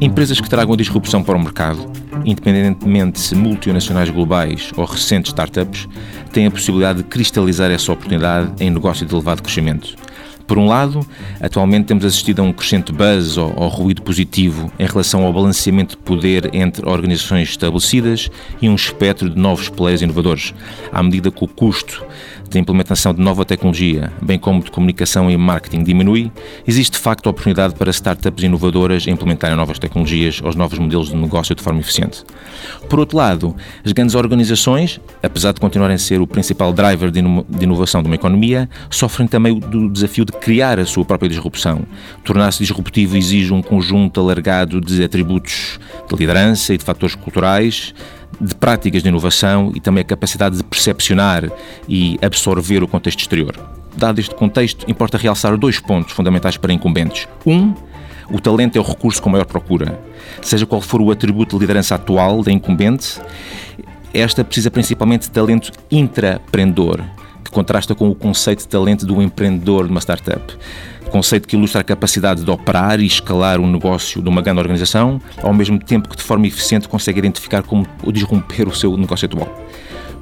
Empresas que tragam disrupção para o mercado, independentemente se multinacionais globais ou recentes startups, têm a possibilidade de cristalizar essa oportunidade em negócio de elevado crescimento. Por um lado, atualmente temos assistido a um crescente buzz ou, ou, ruído positivo em relação ao balanceamento de poder entre organizações estabelecidas e um espectro de novos players inovadores, à medida que o custo de implementação de nova tecnologia, bem como de comunicação e marketing diminui, existe de facto a oportunidade para startups inovadoras implementarem novas tecnologias aos novos modelos de negócio de forma eficiente. Por outro lado, as grandes organizações, apesar de continuarem a ser o principal driver de inovação de uma economia, sofrem também do desafio de criar a sua própria disrupção. Tornar-se disruptivo exige um conjunto alargado de atributos de liderança e de fatores culturais, de práticas de inovação e também a capacidade de percepcionar e absorver o contexto exterior. Dado este contexto, importa realçar dois pontos fundamentais para incumbentes. Um, o talento é o recurso com maior procura. Seja qual for o atributo de liderança atual da incumbente, esta precisa principalmente de talento intraprendedor, contrasta com o conceito de talento do empreendedor de uma startup conceito que ilustra a capacidade de operar e escalar um negócio de uma grande organização, ao mesmo tempo que de forma eficiente consegue identificar como disromper o seu negócio atual.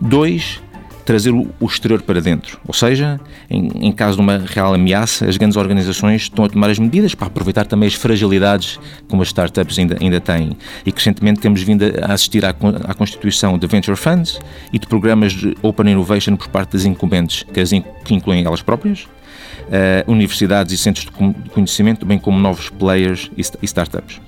Dois, trazer o exterior para dentro. Ou seja, em, em, caso de uma real ameaça, as grandes organizações estão a tomar as medidas para aproveitar também as fragilidades como as startups ainda, ainda têm. E recentemente temos vindo a assistir à, à constituição de venture funds e de programas de open innovation por parte das incumbentes, que, as in, que incluem elas próprias, uh, universidades e centros de conhecimento, bem como novos players e startups.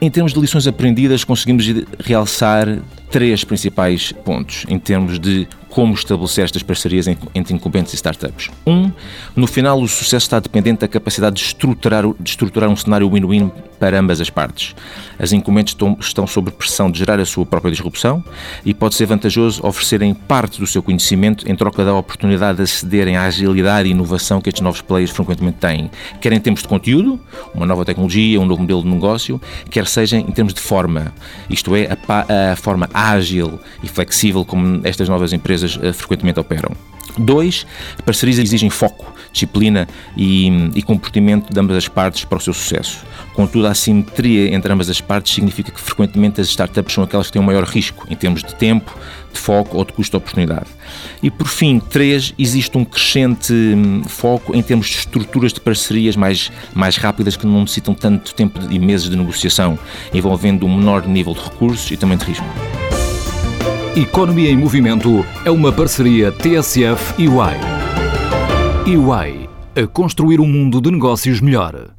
Em termos de lições aprendidas, conseguimos realçar três principais pontos em termos de como estabelecer estas parcerias entre incumbentes e startups. Um, no final, o sucesso está dependente da capacidade de estruturar, de estruturar um cenário win-win para ambas as partes. As incumbentes estão, estão sob pressão de gerar a sua própria disrupção e pode ser vantajoso oferecerem parte do seu conhecimento em troca da oportunidade de acederem à agilidade e inovação que estes novos players frequentemente têm, quer em termos de conteúdo, uma nova tecnologia, um novo modelo de negócio, quer seja em termos de forma, isto é, a, a forma ágil e flexível como estas novas empresas uh, frequentemente operam. Dois, parcerias exigem foco, disciplina e, e, comportamento de ambas as partes para o seu sucesso. Contudo, a assimetria entre ambas as partes significa que frequentemente as startups são aquelas que têm o maior risco em termos de tempo, de foco ou de custo-oportunidade. E por fim, três, existe um crescente hum, foco em termos de estruturas de parcerias mais, mais rápidas que não necessitam tanto tempo e meses de negociação, envolvendo um menor nível de recursos e também de risco. Economia em Movimento é uma parceria TSF e UI. UI a construir um mundo de negócios melhor.